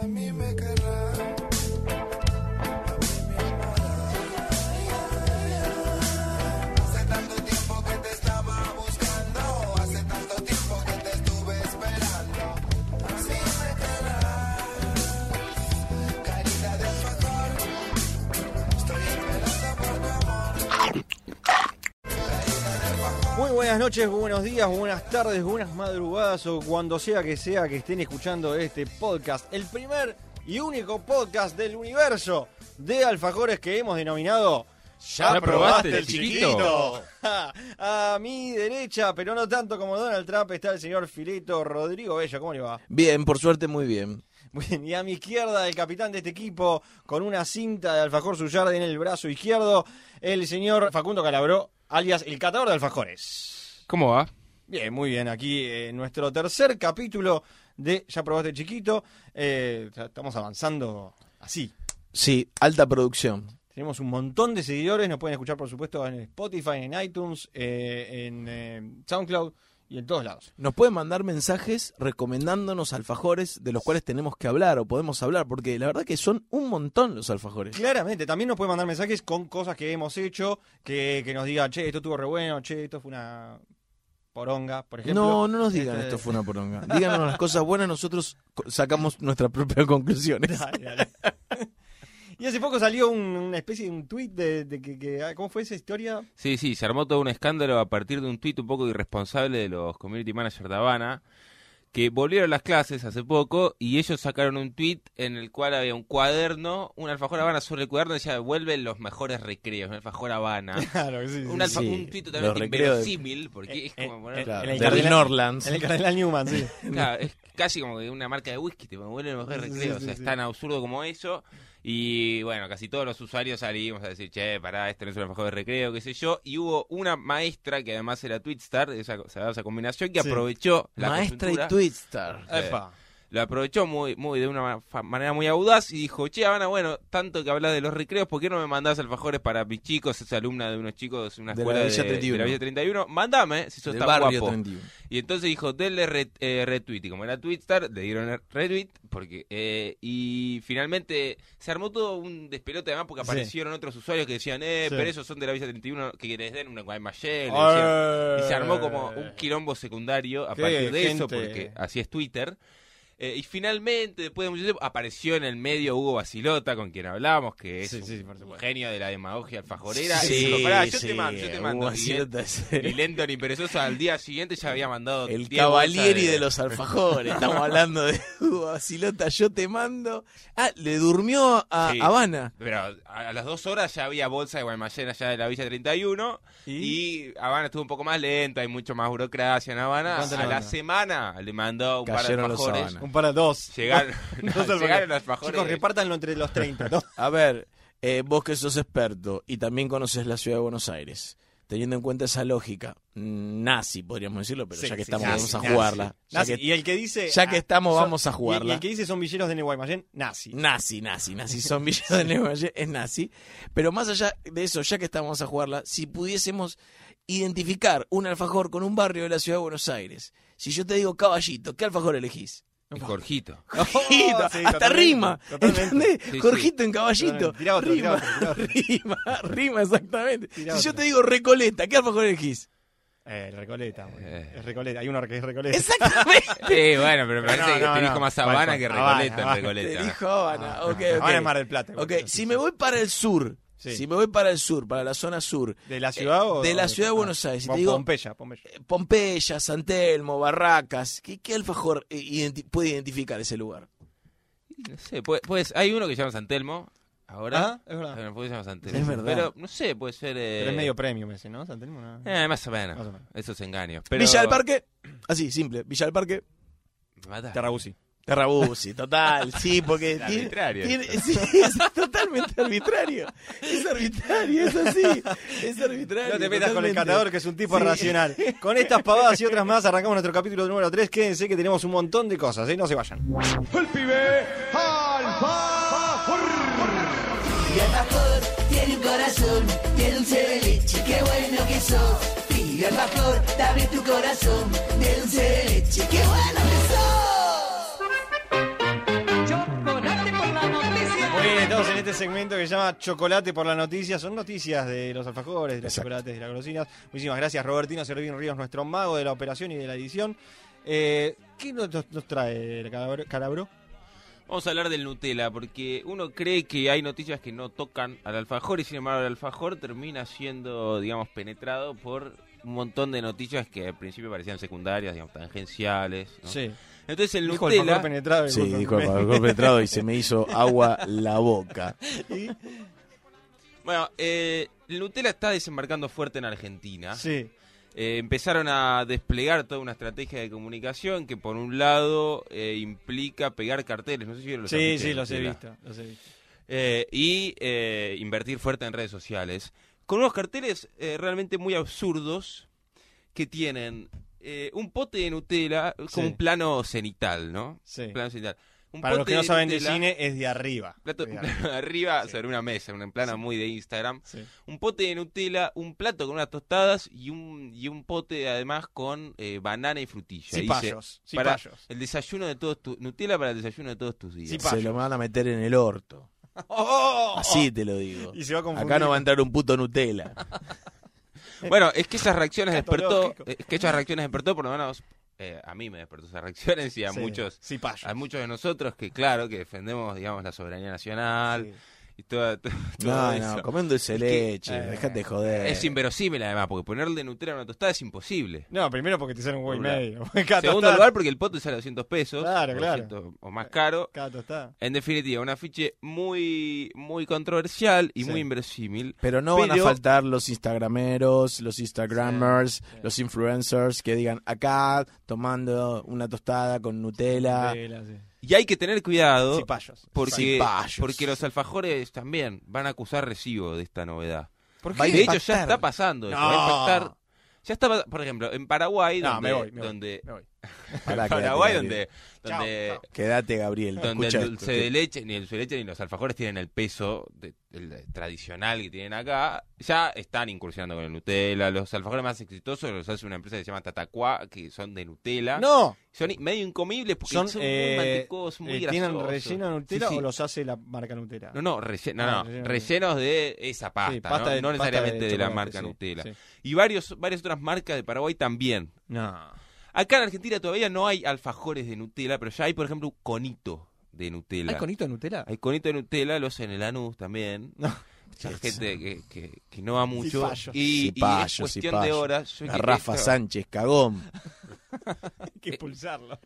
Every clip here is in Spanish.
A mí me querrá. Buenas noches, buenos días, buenas tardes, buenas madrugadas o cuando sea que sea que estén escuchando este podcast, el primer y único podcast del universo de alfajores que hemos denominado ¿Ya probaste el chiquito? A mi derecha, pero no tanto como Donald Trump, está el señor Fileto Rodrigo Bello. ¿Cómo le va? Bien, por suerte muy bien. Muy bien, y a mi izquierda, el capitán de este equipo, con una cinta de alfajor Suyarde en el brazo izquierdo, el señor Facundo Calabró, alias el catador de alfajores. ¿Cómo va? Bien, muy bien. Aquí en nuestro tercer capítulo de Ya probaste chiquito. Eh, estamos avanzando así. Sí, alta producción. Tenemos un montón de seguidores. Nos pueden escuchar, por supuesto, en Spotify, en iTunes, eh, en eh, SoundCloud y en todos lados. Nos pueden mandar mensajes recomendándonos alfajores de los cuales tenemos que hablar o podemos hablar, porque la verdad que son un montón los alfajores. Claramente, también nos pueden mandar mensajes con cosas que hemos hecho, que, que nos digan, che, esto estuvo re bueno, che, esto fue una poronga, por ejemplo. No, no nos digan Este- esto fue una poronga. Díganos las cosas buenas, nosotros sacamos nuestras propias conclusiones. Dale, dale. Y hace poco salió un- una especie de un tweet de, de que, que- ¿Cómo fue esa historia? Sí, sí, se armó todo un escándalo a partir de un tuit un poco irresponsable de los community managers de Habana, que volvieron las clases hace poco y ellos sacaron un tweet en el cual había un cuaderno, un alfajor Habana sobre el cuaderno decía, vuelven los mejores recreos, un alfajor Habana. Claro, sí, sí. Un, alfa- sí. un tuit Los totalmente inverosímil, porque es como poner- Claro, en el de cardenal- Norlands. En el Cardenal Newman, sí. Claro, es casi como que una marca de whisky, te vuelven los mejores recreos, sí, o sea, sí. es tan absurdo como eso. Y bueno, casi todos los usuarios salimos a decir, che, pará, este no es un alfajor de recreo, qué sé yo. Y hubo una maestra que además era Twitstar, esa, daba esa combinación, que Sí. Maestra aprovechó y la coyuntura, Twistar. Eh, Epa. Lo aprovechó muy, muy de una manera muy audaz y dijo, che, Habana, bueno, tanto que hablas de los recreos, ¿por qué no me mandás alfajores para mis chicos? Es alumna de unos chicos de una la escuela Villa de, 31. de la Villa 31. Mándame, si sos Del tan guapo. 31. Y entonces dijo, denle re- eh, retweet. Y como era Twitstar, le dieron el retweet. Porque, eh, y finalmente se armó todo un despelote además porque Sí. aparecieron otros usuarios que decían, eh, Sí. pero esos son de la Villa 31, que les den una decían. Y se armó como un quilombo secundario a partir de eso, porque así es Twitter. Eh, y finalmente, después de mucho tiempo, apareció en el medio Hugo Basilota, con quien hablamos, que es Sí, sí, genio de la demagogia alfajorera. Sí, y dijo, "Pará, yo te mando, yo te Hugo mando. Y es- y Lenton y Perezoso al día siguiente ya había mandado El 10 Cavalieri de los alfajores. Estamos hablando de Hugo Basilota, yo te mando. Ah, le durmió a. Habana. Pero a las dos horas ya había bolsa de Guaymallén allá de la Villa 31 y, Habana estuvo un poco más lento, hay mucho más burocracia en Habana. ¿Cuánto le A la semana le mandó un Cayeron par de alfajores. Para dos. Llegaron, No, no, no, llegaron los. Chicos, repártanlo entre los 30, ¿no? A ver, eh, vos que sos experto y también conoces la ciudad de Buenos Aires, teniendo en cuenta esa lógica, mm, nazi podríamos decirlo, pero Sí, ya que sí, estamos nazi, vamos a jugarla. Nazi. que, y el que dice. ya que ah, estamos, son- vamos a jugarla. Y, el que dice son villeros de Neguaymallén, nazi. Nazi, nazi, nazi, son villanos de Neguaymallén, es nazi. Pero más allá de eso, ya que estamos a jugarla, si pudiésemos identificar un alfajor con un barrio de la ciudad de Buenos Aires, si yo te digo caballito, ¿qué alfajor elegís? Jorgito. Jorgito, Oh, sí, hasta totalmente, rima, totalmente. ¿entendés? Sí, sí. Jorgito en caballito, Totalmente. Tira otro, tira rima, otro, tira otro. rima, rima, exactamente. Tira si yo te digo recoleta, ¿qué alfajor elegís? Eh, Recoleta. Eh. Es Recoleta. Hay uno que es Recoleta. Exactamente. Sí, bueno, pero me parece no, que no, te dijo no. más Bueno, Habana que Habana, Recoleta en Habana. Te Recoleta. dijo Habana, ok, ok. Ahora es Mar del Plata. Ok, si me voy para el sur, Sí. si me voy para el sur, para la zona sur, ¿De la ciudad o.? de la ciudad de ah, Buenos Aires, si te digo- Pompeya, Pompeya. eh, Pompeya, San Telmo, Barracas, ¿qué, qué alfajor eh, identi- puede identificar ese lugar? No sé, pues, pues hay uno que se llama San Telmo. Ahora. Ah, es verdad. Bueno, puede se llama San Telmo. Es verdad. Pero no sé, puede ser. Eh... Pero es medio premium ese, ¿no? San Telmo, no. Eh, más o menos. Más o menos. Esos engaños. Pero... Villa del Parque, así, simple, Villa del Parque, Me mata. Terrabusi. Total, sí, porque Es tiene, arbitrario tiene- sí, es totalmente arbitrario, es arbitrario, es así, es arbitrario. No te metas con el catador, que es un tipo Sí. racional. Con estas pavadas y otras más, arrancamos nuestro capítulo número 3. Quédense que tenemos un montón de cosas, ¿eh? No se vayan. Y alfajor tiene un corazón, tiene dulce de leche, qué bueno que sos. Pibe alfajor, te abre tu corazón, de dulce de leche, qué bueno que sos. Este segmento que se llama Chocolate por la noticia. Son noticias de los alfajores, de los Exacto. chocolates, de las golosinas. Muchísimas gracias, Robertino Servín Ríos, nuestro mago de la operación y de la edición. Eh, ¿Qué nos, nos trae el calabro? calabro? Vamos a hablar del Nutella, porque uno cree que hay noticias que no tocan al alfajor y sin embargo el alfajor termina siendo, digamos, penetrado por un montón de noticias que al principio parecían secundarias, digamos, tangenciales. ¿no? Sí. Entonces el Dijo Nutella... alfajor penetrado. Sí, dijo el alfajor penetrado y se me hizo agua la boca. Bueno, eh, el Nutella está desembarcando fuerte en Argentina. Sí. Eh, empezaron a desplegar toda una estrategia de comunicación que por un lado eh, implica pegar carteles, no sé si los Sí, afiches sí, los he visto. Los he visto. Eh, y eh, invertir fuerte en redes sociales. Con unos carteles eh, realmente muy absurdos que tienen eh, un pote de Nutella con Sí. un plano cenital, ¿no? Sí. Plano cenital. Un Para los que no saben de Nutella, cine, es de arriba. plato- De arriba. plano de arriba Sí. sobre una mesa, un plano muy de Instagram. Sí. Un pote de Nutella, un plato con unas tostadas y un, y un pote además con eh, banana y frutilla. Dice, Cipayos. para Cipayos. el desayuno de todos tus... Nutella para el desayuno de todos tus días. Sí, Se lo van a meter en el orto. ¡Oh! Así te lo digo. Y se va a. Acá no va a entrar un puto Nutella. Bueno, es que esas reacciones despertó, es que esas reacciones despertó, por lo menos eh, a mí me despertó esas reacciones y a Sí. muchos, a muchos de nosotros que claro que defendemos, digamos, la soberanía nacional Sí. Y toda, to- todo No, eso. no, comiendo de leche, eh, dejate de joder. Es inverosímil además, porque ponerle Nutella a una tostada es imposible. No, primero porque te sale un huevo y medio. Cada Segundo tostada- lugar, porque el pote sale a 200 pesos, Claro, o claro. 200 o más caro. Cada tostada. En definitiva, un afiche muy, muy controversial y Sí. muy inverosímil. Pero no van a faltar los instagrameros, los instagramers, Sí, sí. los influencers que digan acá tomando una tostada con Nutella. Tela, sí. Y hay que tener cuidado. Cipayos. Porque, Cipayos. porque los alfajores también van a acusar recibo de esta novedad. ¿Por Va a qué? De hecho, ya está pasando eso. No. Va a impactar. Ya está, por ejemplo, en Paraguay, No, donde, me voy, me voy. donde, Me voy. Pará, en quédate, Paraguay, Gabriel. donde, Chao, donde, chao. Quédate, Gabriel. donde el dulce de leche, ni el dulce de leche ni los alfajores tienen el peso de- el tradicional que tienen acá, ya están incursionando con el Nutella. Los alfajores más exitosos los hace una empresa que se llama Tatacuá, que son de Nutella. No, Son medio incomibles porque son, son, eh, muy mantecosos, muy eh, ¿tienen grasosos. relleno de Nutella Sí, sí. o los hace la marca Nutella? No, no, relle- no, Ah, no, relleno de- rellenos de esa pasta, Sí, pasta ¿no? de- No pasta necesariamente de, la chocolate, marca sí, Nutella. sí. Y varios, varias otras marcas de Paraguay también. No. Acá en Argentina todavía no hay alfajores de Nutella, pero ya hay, por ejemplo, conito de Nutella. ¿Hay conito de Nutella? Hay conito de Nutella, los en el Lanús también. No. Mucha gente que, que, que no va mucho. Y, y es cuestión de horas. Yo Rafa esto- Sánchez, cagón. Hay que expulsarlo.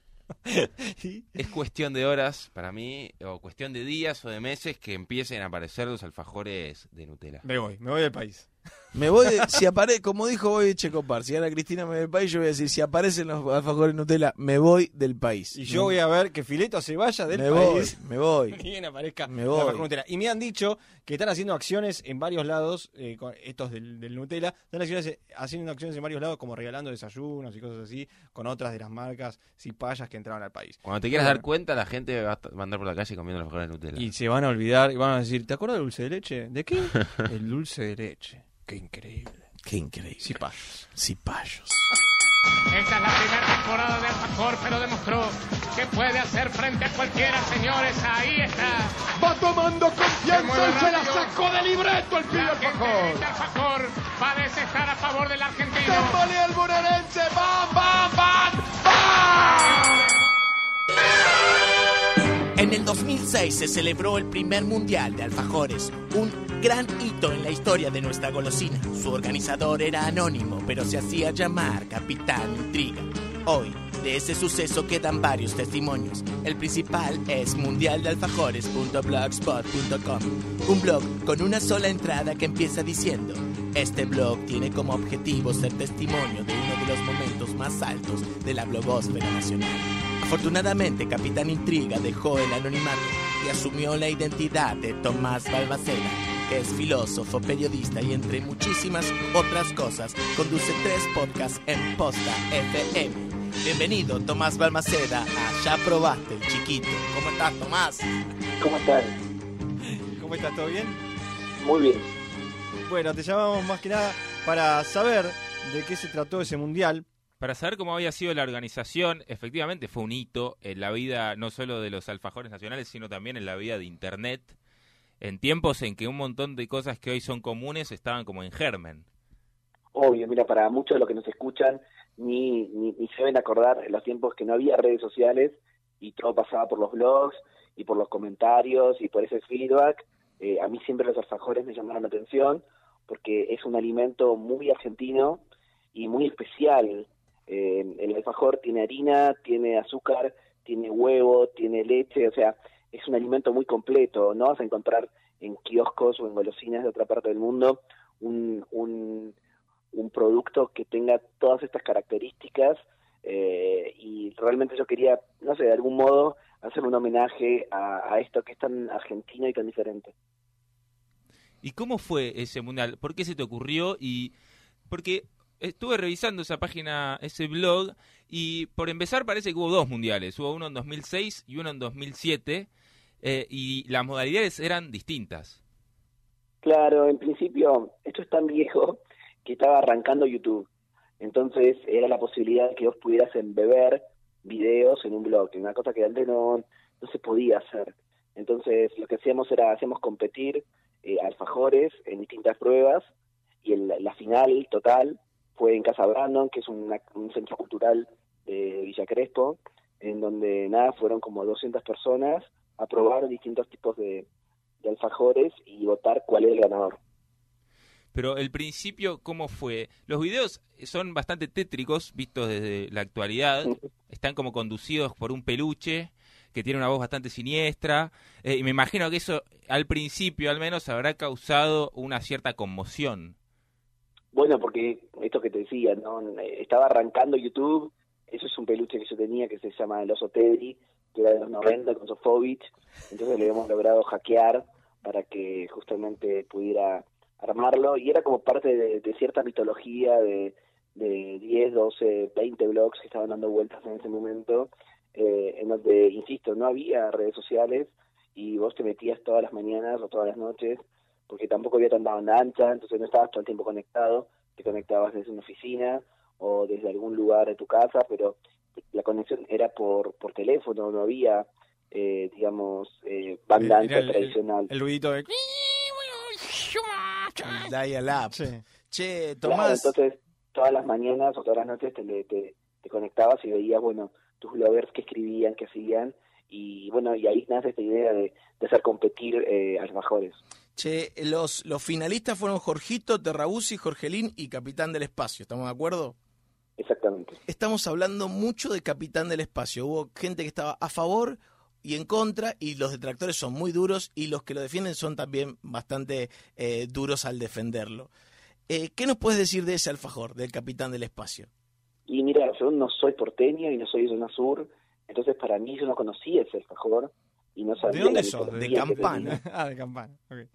Es cuestión de horas para mí, o cuestión de días o de meses que empiecen a aparecer los alfajores de Nutella. Me voy, me voy del país. Me voy, de- si aparece, como dijo hoy Checopar, si Ana Cristina me voy del país, yo voy a decir, si aparecen los alfajores Nutella, me voy del país. Y yo voy a ver que Fileto se vaya del me voy, país. me voy. Ni bien aparezca Me voy. alfajor Nutella. Y me han dicho que están haciendo acciones en varios lados, eh, con estos del, del Nutella, están acciones- haciendo acciones en varios lados, como regalando desayunos y cosas así, con otras de las marcas cipayas que entraron al país. Cuando te quieras Bueno. dar cuenta, la gente va a andar por la calle comiendo alfajores de Nutella. Y se van a olvidar y van a decir, ¿te acuerdas del dulce de leche? ¿De qué? El dulce de leche. Qué increíble. Qué increíble. Cipayos. Cipayos. Esta es la primera temporada de Alfajor, pero demostró que puede hacer frente a cualquiera, señores. Ahí está. Va tomando confianza y se la sacó de libreto el pibe La gente Alfajor. grita Alfajor. Parece estar a favor del argentino. Tambalea el bonaerense. ¡Bam, bam, bam, bam! En el 2006 se celebró el primer mundial de alfajores, un gran hito en la historia de nuestra golosina. Su organizador era anónimo, pero se hacía llamar Capitán Intriga. Hoy, de ese suceso quedan varios testimonios. El principal es mundialdealfajores.blogspot.com, un blog con una sola entrada que empieza diciendo: Este blog tiene como objetivo ser testimonio de uno de los momentos más altos de la blogósfera nacional. Afortunadamente, Capitán Intriga dejó el anonimato y asumió la identidad de Tomás Balmaceda, que es filósofo, periodista y entre muchísimas otras cosas, conduce tres podcasts en Posta FM. Bienvenido, Tomás Balmaceda, a Ya Probaste, el chiquito. ¿Cómo estás, Tomás? ¿Cómo están? ¿Cómo estás? ¿Todo bien? Muy bien. Bueno, te llamamos más que nada para saber de qué se trató ese mundial. Para saber cómo había sido la organización, efectivamente fue un hito en la vida no solo de los alfajores nacionales, sino también en la vida de Internet. en tiempos en que un montón de cosas que hoy son comunes estaban como en germen. Obvio, mira, para muchos de los que nos escuchan ni, ni, ni se deben acordar en los tiempos que no había redes sociales y todo pasaba por los blogs y por los comentarios y por ese feedback. Eh, a mí siempre los alfajores me llamaron la atención porque es un alimento muy argentino y muy especial. Eh, el alfajor tiene harina, tiene azúcar, tiene huevo, tiene leche, o sea, es un alimento muy completo. No vas a encontrar en kioscos o en golosinas de otra parte del mundo un, un, un producto que tenga todas estas características eh, y realmente yo quería, no sé, de algún modo hacer un homenaje a, a esto que es tan argentino y tan diferente. ¿Y cómo fue ese mundial? ¿Por qué se te ocurrió? Y porque estuve revisando esa página, ese blog, y por empezar parece que hubo dos mundiales. Hubo uno en 2006 y uno en 2007, eh, y las modalidades eran distintas. Claro, en principio, esto es tan viejo que estaba arrancando YouTube. Entonces era la posibilidad que vos pudieras embeber videos en un blog, una cosa que antes no, no se podía hacer. Entonces lo que hacíamos era, hacíamos competir eh, alfajores en distintas pruebas y el, la final total fue en Casa Brandon, que es una- un centro cultural de Villa Crespo, en donde nada, fueron como 200 personas a probar distintos tipos de, de alfajores y votar cuál era el ganador. Pero el principio, ¿cómo fue? Los videos son bastante tétricos, vistos desde la actualidad. Están como conducidos por un peluche que tiene una voz bastante siniestra. eh, y me imagino que eso, al principio al menos, habrá causado una cierta conmoción. Bueno, porque esto que te decía, ¿no? Eh, Estaba arrancando YouTube, eso es un peluche que yo tenía que se llama el oso Teddy, que era de los 90 con Sofovich, entonces le hemos logrado hackear para que justamente pudiera armarlo y era como parte de, cierta mitología de, de 10, 12, 20 blogs que estaban dando vueltas en ese momento, eh, en donde, insisto, no había redes sociales y vos te metías todas las mañanas o todas las noches porque tampoco había tanta banda ancha, entonces no estabas todo el tiempo conectado, te conectabas desde una oficina o desde algún lugar de tu casa, pero la conexión era por, por teléfono, no había, eh, digamos, eh, banda Era ancha el- el- tradicional. El ruidito de... El dial-up. Sí. Che, Claro, Tomás, entonces, todas las mañanas o todas las noches te, te, te conectabas y veías, bueno, tus bloggers que escribían, que hacían, y bueno, y ahí nace esta idea de, de hacer competir eh, alfajores. Che, los, los finalistas fueron Jorgito, Terrabuzzi, Jorgelín y Capitán del Espacio, ¿estamos de acuerdo? Exactamente. Estamos hablando mucho de Capitán del Espacio. Hubo gente que estaba a favor y en contra, y los detractores son muy duros, y los que lo defienden son también bastante eh, duros al defenderlo. Eh, ¿Qué nos puedes decir de ese alfajor, del Capitán del Espacio? Y mira, yo no soy porteño y no soy zona sur, entonces para mí yo no conocía ese alfajor y no sabía ¿De dónde sos? De Campana. ah, de campana. ok.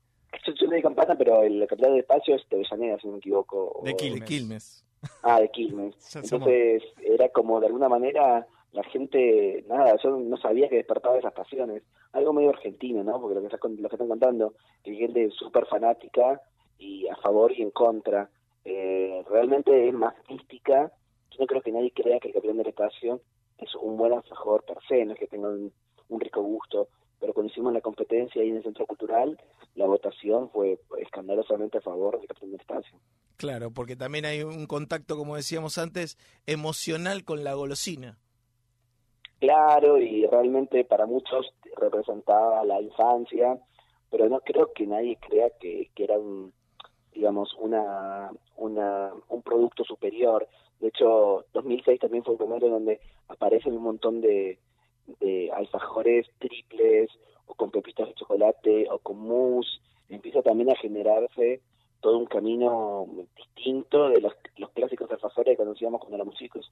Yo soy de Campana, pero el capital del espacio es de Avellaneda, si no me equivoco. De o- Quilmes. De Quilmes. Ah, de Quilmes. Entonces era como de alguna manera la gente, nada, yo no sabía que despertaba esas pasiones. Algo medio argentino, ¿no? Porque lo que, estás lo que están contando, que hay gente súper fanática y a favor y en contra. Eh, realmente es más mística. Yo no creo que nadie crea que el capitán del espacio es un buen alfajor per se, no es que tenga un, un rico gusto. Hicimos la competencia ahí en el Centro Cultural, la votación fue escandalosamente a favor del capitán del espacio. Claro, porque también hay un contacto, como decíamos antes, emocional con la golosina. claro y realmente para muchos representaba la infancia, pero no creo que nadie crea que, que era un, digamos, una, una, un producto superior. De hecho, 2006 también fue el primero donde aparecen un montón de, de alfajores triples con pepitas de chocolate o con mousse. Empieza también a generarse todo un camino distinto de los, los clásicos alfajores que conocíamos cuando éramos chicos.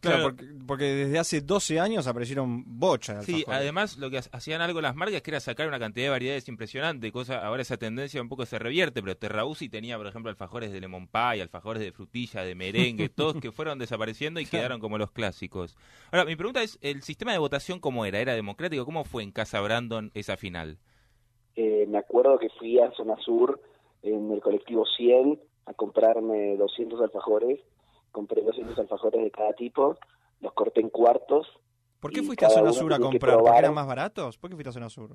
Claro. Porque, porque desde hace 12 años aparecieron bocha de Sí, alfajores. además lo que ha- hacían algo las marcas que era sacar una cantidad de variedades impresionante, cosa ahora esa tendencia un poco se revierte, pero Terrausi tenía, por ejemplo, alfajores de lemon pie, alfajores de frutilla, de merengue, todos que fueron desapareciendo y quedaron como los clásicos. Ahora, mi pregunta es, ¿el sistema de votación cómo era? ¿Era democrático? ¿Cómo fue en Casa Brandon esa final? Eh, me acuerdo que fui a Zona Sur en el colectivo 100 a comprarme 200 alfajores. Compré 200 alfajores de cada tipo, los corté en cuartos. ¿Por qué fuiste a Zona Sur a comprar? ¿Porque eran más baratos? ¿Por qué fuiste a Zona Sur?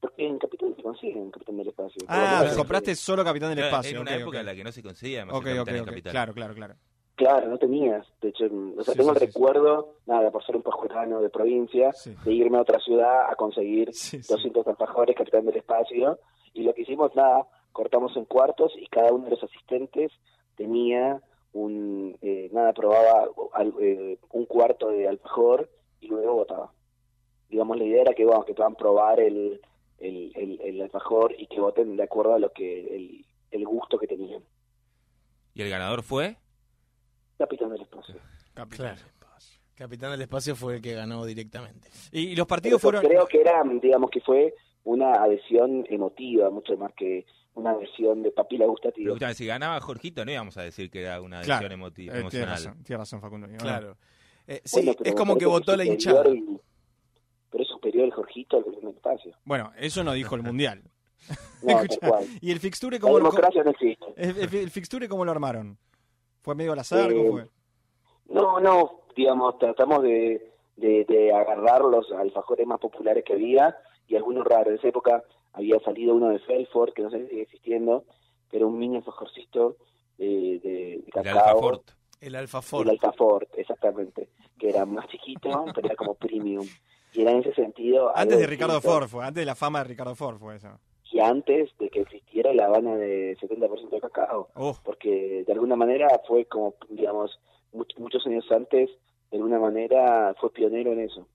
Porque en Capital consiguen Capitán del Espacio. Ah, compraste solo Capitán del Claro, Espacio. Era una época en la que no se conseguía además Ok, el ok, Capitán. Capital. Claro, claro, claro. Claro, no tenías. De hecho, o sea, Sí, tengo sí, el sí, sí. recuerdo, nada, por ser un pajuelano de provincia, Sí. de irme a otra ciudad a conseguir Sí, sí. 200 alfajores Capitán del Espacio. Y lo que hicimos, nada, cortamos en cuartos y cada uno de los asistentes tenía un, eh, nada, probaba al- eh, un cuarto de alfajor y luego votaba. Digamos, la idea era que, bueno, que puedan probar el, el, el, el alfajor y que voten de acuerdo a lo que el, el gusto que tenían. ¿Y el ganador fue? Capitán del Espacio. Capitán. Claro. Capitán del Espacio fue el que ganó directamente. Y, y los partidos fueron. Creo que era, digamos, que fue una adhesión emotiva, mucho más que una adhesión de papila Pero gustativa. escúchame, si ganaba Jorgito no íbamos a decir que era una Claro, emotiva, Eh, emocional. razón, tienes razón, Facundo. Claro. Eh, sí, Bueno, pero es como que votó la es hinchada. el- pero es superior el Jorgito al del Espacio. Bueno, eso no dijo el Mundial. No, cual. ¿Y el fixture La cómo lo, democracia no existe. el, el- el fixture cómo lo armaron? ¿Fue medio al azar? Eh, ¿Cómo fue? No, no, digamos, tratamos de, de, de agarrar los alfajores más populares que había y algunos raros. En esa época había salido uno de Felford, que no sé si sigue existiendo, que era un mini alfajorcito de, de, de El cacao. Alfafort. El Alfafort. El Alfafort, exactamente, que era más chiquito, pero era como premium. Y era en ese sentido... Antes de Ricardo distinto. Ford fue, antes de la fama de Ricardo Ford fue eso. Y antes de que existiera la Habana de 70% de cacao. Oh, Porque de alguna manera fue como, digamos, much- muchos años antes, de alguna manera fue pionero en eso.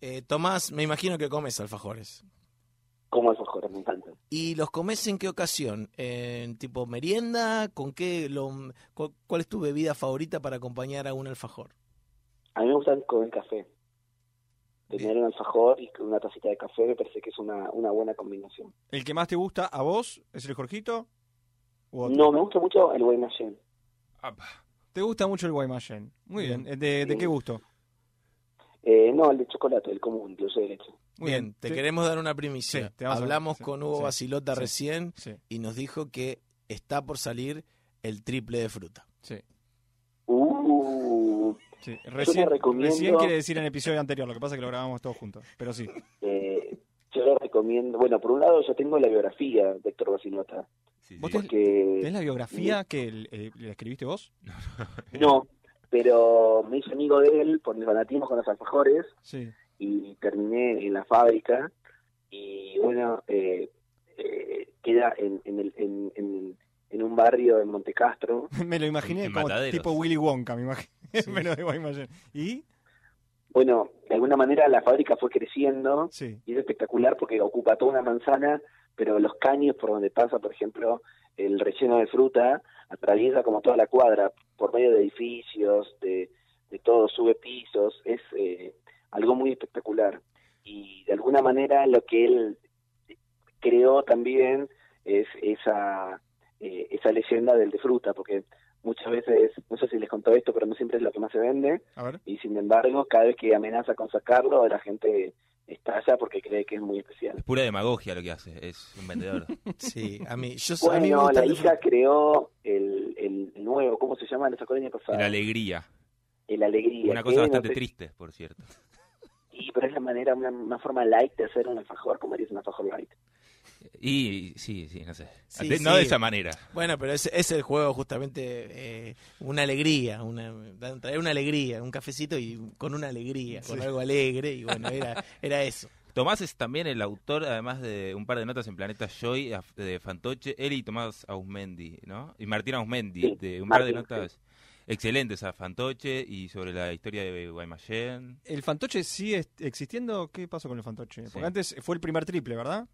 Eh, Tomás, me imagino que comes alfajores. Como alfajores, me encantan. ¿Y los comes en qué ocasión? ¿En tipo merienda? ¿Con qué? Lo, cu- ¿Cuál es tu bebida favorita para acompañar a un alfajor? A mí me gustan con el café. Tener un alfajor y con una tacita de café me parece que es una, una buena combinación. ¿El que más te gusta a vos es el Jorgito? No, me gusta mucho el Guaymallén. ¿Te gusta mucho el Guaymallén? Muy bien. ¿De, de Sí. qué gusto? Eh, no, el de chocolate, el común, dulce de leche. Muy bien, te queremos dar una primicia. Sí, Hablamos con Hugo sí, Basilota sí, recién Sí, y nos dijo que está por salir el triple de fruta. sí. Uh, sí. Recién, recomiendo- recién quiere decir en el episodio anterior, lo que pasa es que lo grabamos todos juntos. Pero sí. eh, yo le recomiendo, bueno, por un lado yo tengo la biografía de Héctor Basilota, Sí, ¿Vos tenés- porque... ¿Tenés la biografía que eh, la escribiste vos? No, pero me hice amigo de él por mi fanatismo con los alfajores Sí. Y terminé en la fábrica y bueno, eh, eh, queda en, en, el, en, en, en un barrio en Montecastro. Me lo imaginé En como Mataderos. tipo Willy Wonka, me imaginé. Pero de Guaymallén. ¿Y? Bueno, de alguna manera la fábrica fue creciendo Sí. y es espectacular porque ocupa toda una manzana, pero los caños por donde pasa, por ejemplo, el relleno de fruta, atraviesa como toda la cuadra por medio de edificios, de, de todo, sube pisos, es eh, algo muy espectacular. Y de alguna manera lo que él creó también es esa, eh, esa leyenda del de fruta, porque muchas veces, no sé si les contó esto, pero no siempre es lo que más se vende, y sin embargo, cada vez que amenaza con sacarlo, la gente estalla porque cree que es muy especial. Es pura demagogia lo que hace, es un vendedor. Sí, a mí, yo, a mí me Bueno, gusta la el de hija creó el, el nuevo, ¿cómo se llama? Lo sacó el año pasado. La alegría. El Alegría. Una cosa no bastante sé- triste, por cierto. Sí, pero es la manera, una, una forma light de hacer un alfajor, como harías un alfajor light. Y sí, sí, no sé. Sí, De- No sí. de esa manera. Bueno, pero es, es el juego justamente eh, una alegría, una, traer una alegría, un cafecito y con una alegría, con algo alegre y bueno, era, era eso. Tomás es también el autor, además de un par de notas en Planeta Joy, de Fantoche, él y Tomás Ausmendi, ¿no? Y Martín Ausmendi, Sí, de un par de Martín, notas excelentes a Fantoche y sobre la historia de Guaymallén. ¿El fantoche sigue existiendo? ¿Qué pasó con el fantoche? Porque Sí. antes fue el primer triple, ¿verdad?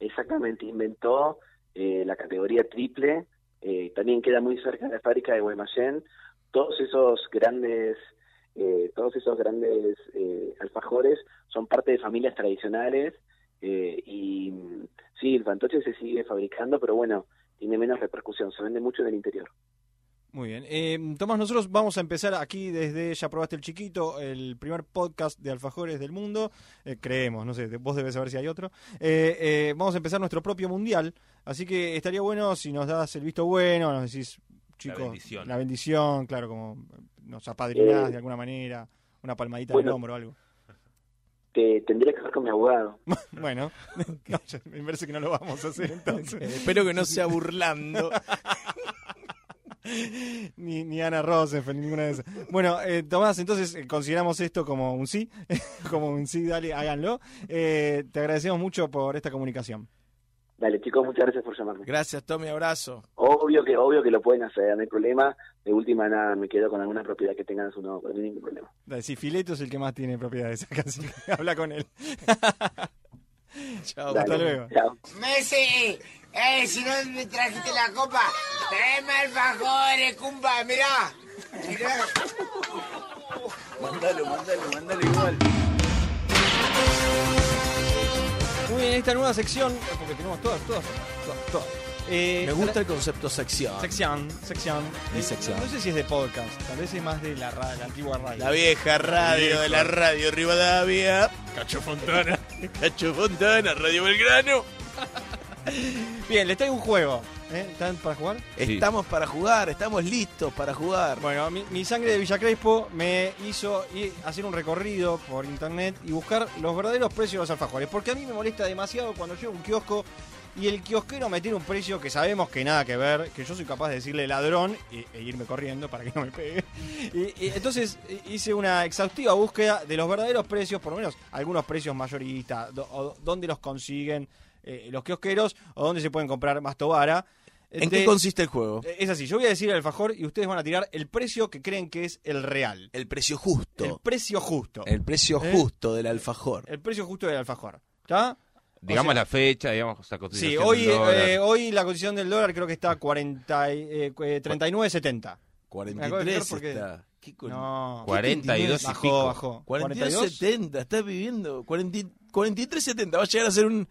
Exactamente, inventó eh, la categoría triple, eh, también queda muy cerca de la fábrica de Guaymallén. Todos esos grandes, eh, todos esos grandes eh, alfajores son parte de familias tradicionales eh, y mm, sí, el fantoche se sigue fabricando, pero bueno, tiene menos repercusión, se vende mucho en el interior. Muy bien. Eh, Tomás, nosotros vamos a empezar aquí desde Ya Probaste el Chiquito, el primer podcast de alfajores del mundo. Eh, creemos, no sé, vos debes saber si hay otro. Eh, eh, vamos a empezar nuestro propio mundial, así que estaría bueno si nos das el visto bueno, nos decís, chicos, bendición. la bendición, claro, como nos apadrinás Eh, de alguna manera, una palmadita en bueno. el hombro o algo. te tendría que hablar con mi abogado. Bueno, no, me parece que no lo vamos a hacer entonces. Espero que no sea burlando. ni, ni Ana Rosenfeld, ninguna de esas. Bueno, eh, Tomás, entonces eh, consideramos esto como un sí, como un sí, dale, háganlo. Eh, te agradecemos mucho por esta comunicación. Dale, chicos, muchas gracias por llamarme. Gracias, Tommy, abrazo. Obvio que obvio que lo pueden hacer, no hay problema. De última nada, me quedo con alguna propiedad que tengan en su nombre, no hay ningún problema. Dale, si Fileto es el que más tiene propiedades que habla con él. Chao. Dale, hasta luego. Chao. Messi, eh, si no me trajiste la copa, tráeme alfajores, cumpa, mirá. Mirá. Mándalo, mándalo, mándalo igual. Muy bien, esta nueva sección, porque tenemos todas, todas, todas, todas. Eh, Me gusta el concepto sección. Sección, sección. No sé si es de podcast, tal vez es más de la, ra- la antigua radio. La vieja radio de la radio Rivadavia. Cacho Fontana. Cacho Fontana, Radio Belgrano. Bien, les traigo un juego. ¿eh? ¿Están para jugar? Sí. Estamos para jugar, estamos listos para jugar. Bueno, mi, mi sangre de Villa Crespo me hizo ir- hacer un recorrido por internet y buscar los verdaderos precios de los alfajores. Porque a mí me molesta demasiado cuando llego a un kiosco y el kiosquero me tiene un precio que sabemos que nada que ver, que yo soy capaz de decirle ladrón e, e irme corriendo para que no me pegue. Y, y entonces eh, hice una exhaustiva búsqueda de los verdaderos precios, por lo menos algunos precios mayoristas, do- o dónde los consiguen eh, los kiosqueros o dónde se pueden comprar más tobara. ¿En De- qué consiste el juego? eh, Es así, yo voy a decir el alfajor y ustedes van a tirar el precio que creen que es el real. El precio El justo. precio justo. El precio ¿Eh? justo del alfajor. El precio justo del alfajor. ¿Está? Digamos O sea, la fecha, digamos la Sí, cotización hoy, del dólar. eh, hoy la cotización del dólar creo que está a 40, y- eh, cu- eh, 39.70. Me acabo de 43 fijar porque- está. ¿Qué con- No, 42 y bajó, pico. bajó. 42.70, estás viviendo. 40 43.70, va a llegar a ser un.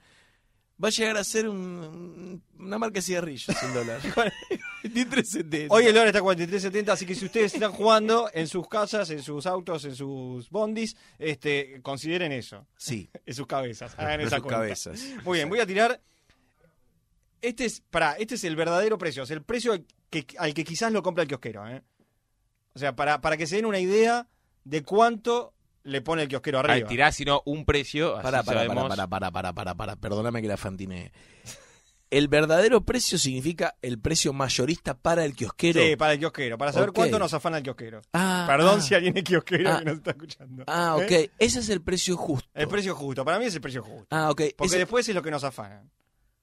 Va a llegar a ser un- una marca de cigarrillos el dólar. 43.70. Hoy el dólar está a 43.70, así que si ustedes están jugando en sus casas, en sus autos, en sus bondis, este, consideren eso, Sí, en sus cabezas, hagan en esa sus cuenta. cabezas. Muy bien, voy a tirar. Este es, para, este es el verdadero precio, es el precio al que, al que quizás lo compra el kiosquero, ¿eh? O sea, para, para que se den una idea de cuánto le pone el kiosquero arriba. Ay, tirá sino un precio, así Para, para, para, para, para, para, para, para, perdóname que la fantiné. El verdadero precio significa el precio mayorista para el kiosquero. Sí, para el kiosquero, para saber Ok. cuánto nos afana el kiosquero. Ah, Perdón ah. si alguien es kiosquero Ah. que nos está escuchando. Ah, ok. ¿Eh? Ese es el precio justo. El precio justo, para mí es el precio justo. Ah, ok. Porque Ese- después es lo que nos afanan.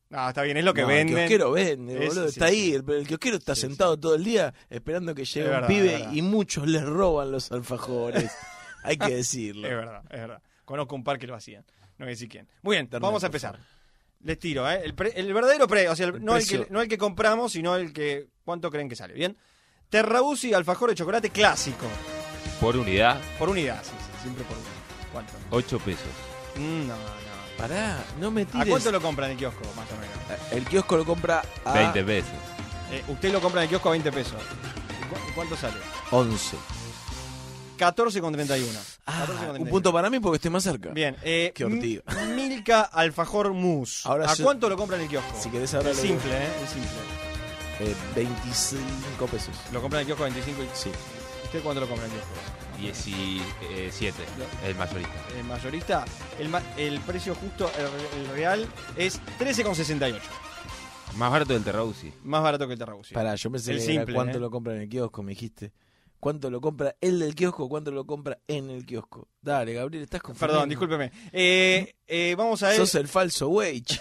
No, está bien, es lo que No, venden. El kiosquero vende, boludo. sí, está sí. ahí. El, el kiosquero está Sí, sentado todo el día esperando que llegue Es un verdad, pibe verdad. y muchos les roban los alfajores. Hay que decirlo. Es verdad, es verdad. Conozco un par que lo hacían. No voy a decir quién. Muy bien, Internet, vamos a empezar. Les tiro, ¿eh? El, pre- el verdadero precio, o sea, el- El no, El que, no el que compramos, sino el que. ¿Cuánto creen que sale? ¿Bien? Terrabusi alfajor de chocolate clásico. Por unidad, Por unidad, sí, sí, siempre por unidad. ¿Cuánto? 8 pesos. Mm, no, no. Pará, no me ¿A tires. cuánto lo compran en el kiosco, más o menos? El kiosco lo compra a 20 pesos. Eh, usted lo compra en el kiosco a 20 pesos. ¿Y cu- ¿Cuánto sale? 11. 14,31. Ah, 14,31. un punto para mí porque estoy más cerca. Bien, eh, Qué ortiga. M- Milka alfajor mousse. Ahora ¿A yo- cuánto lo compra en el kiosco? Si querés ahora el lo- simple, ¿eh? El simple. Eh, 25 pesos. Lo compra en el kiosco a 25 y... Sí. ¿Usted cuánto lo compra en el kiosco? 17, el mayorista. El mayorista, el, ma- el precio justo, el, el real, es 13,68. Más barato del Terrausi. Más barato que el Terrabusi. Pará, yo pensé El que era simple, cuánto ¿eh? lo compra en el kiosco, me dijiste. ¿Cuánto lo compra el del kiosco? ¿Cuánto lo compra en el kiosco? Dale, Gabriel, estás confundiendo. Perdón, discúlpeme. Eh, eh, vamos a ver. Sos el falso wage.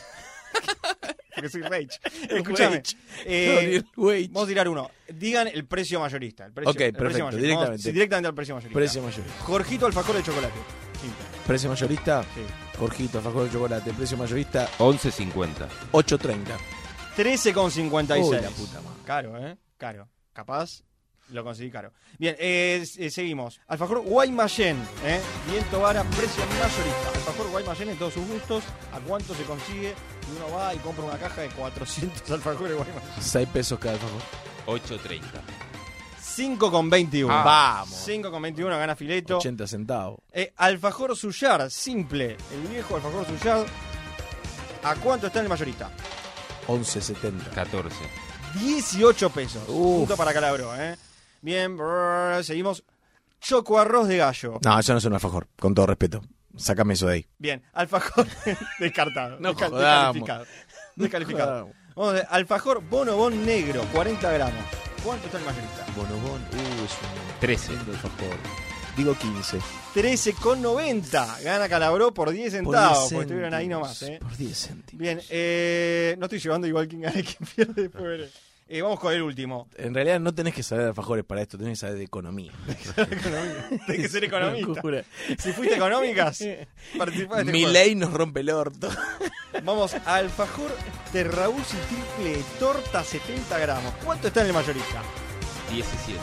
Porque soy Rage. Escúchame. Wage. eh, vamos a tirar uno. Digan el precio mayorista. El precio, Ok, el precio perfecto, mayorista. directamente. Vamos, sí, directamente al precio mayorista. Precio mayorista. Jorgito alfajor de chocolate. Simple. Precio mayorista, Sí. Jorgito, alfajor de chocolate. Precio mayorista, 11.50. 8.30. 13,56. Uy, la puta madre. Caro, ¿eh? Caro. Capaz lo conseguí caro. Bien, eh, eh, seguimos. Alfajor Guaymallén, ¿eh? Viento vara, precio mayorista. Alfajor Guaymallén en todos sus gustos. ¿A cuánto se consigue? Y uno va y compra una caja de 400 alfajores Guaymallén. 6 pesos cada alfajor. 8.30. 5,21. Ah. Vamos. 5,21 gana Fileto. 80 centavos. Eh, alfajor Suyar, simple. El viejo alfajor Suyar. ¿A cuánto está en el mayorista? 11.70. 14. 18 pesos. Uf. Punto para Calabro, ¿eh? Bien, brrr, seguimos. Choco arroz de gallo. No, eso no es un alfajor, con todo respeto. Sácame eso de ahí. Bien, alfajor descartado. No descal- jodamos. descalificado. Descalificado. jodamos. Vamos a ver, alfajor bonobón negro, 40 gramos. ¿Cuánto está el mayorista? Bonobón, uh, es un 13. lindo alfajor. Digo 15. 13,90. Gana Calabró por 10 Por centavos, 10 porque estuvieron ahí nomás. ¿eh? Por 10 céntimos. Bien, eh, no estoy llevando igual quien gana y quien pierde veré. Eh, vamos con el último. En realidad no tenés que saber de alfajores para esto, tenés que saber de economía. Tienes que ser economista. Si fuiste económicas, participá de este Mi ley nos rompe el orto. Vamos, alfajor de Raúl y triple torta 70 gramos. ¿Cuánto está en el mayorista? 17.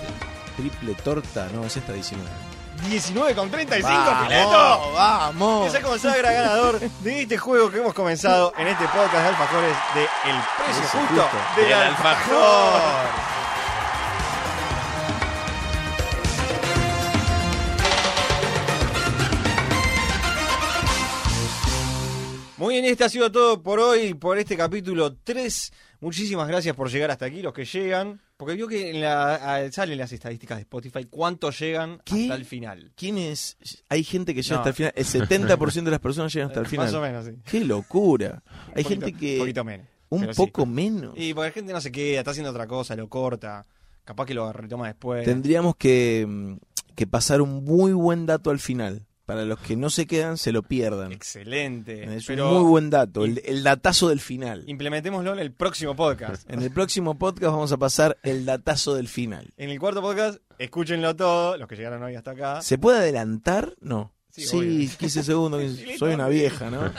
Triple torta, no, ese está 19. 19,35 Vamos, Fileto. vamos. Que se consagra ganador de este juego que hemos comenzado en este podcast de alfajores de El Precio Justo Justo del del Alfajor. Muy bien, este ha sido todo por hoy, por este capítulo 3. Muchísimas gracias por llegar hasta aquí, los que llegan. Porque vio que en la, salen las estadísticas de Spotify, cuántos llegan ¿Qué? hasta el final. ¿Quién es? Hay gente que llega No. hasta el final. El 70% de las personas llegan hasta el final. Más o menos, sí. ¡Qué locura! Hay poquito- gente que. Un poquito menos. un sí. poco menos. Y porque la gente no se queda, está haciendo otra cosa, lo corta. Capaz que lo retoma después. Tendríamos que, mm, que pasar un muy buen dato al final. Para los que no se quedan, se lo pierdan. Excelente. Es Pero un muy buen dato, el, el datazo del final. implementémoslo en el próximo podcast. En el próximo podcast vamos a pasar el datazo del final. En el cuarto podcast, escúchenlo todo, los que llegaron hoy hasta acá. ¿Se puede adelantar? No. Sí, Sí, obvio. 15 segundos. Soy una vieja, ¿no?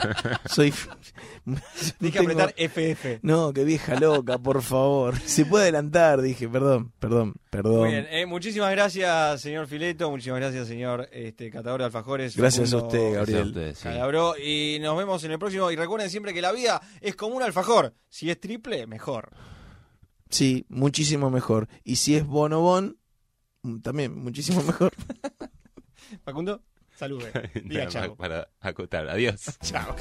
Soy. Tienes que tengo- apretar FF. No, qué vieja loca, por favor. Se puede adelantar, dije, perdón, perdón, perdón. Muy bien, eh, muchísimas gracias, señor Fileto. Muchísimas gracias, señor este, catador de alfajores. Gracias a usted, Gabriel. ustedes, sí. Calabró. Y nos vemos en el próximo. Y recuerden siempre que la vida es como un alfajor. Si es triple, mejor. Sí, muchísimo mejor. Y si es bonobón, mm, también muchísimo mejor. Facundo, salude. Diga chao. Para acotar. Adiós. Chao.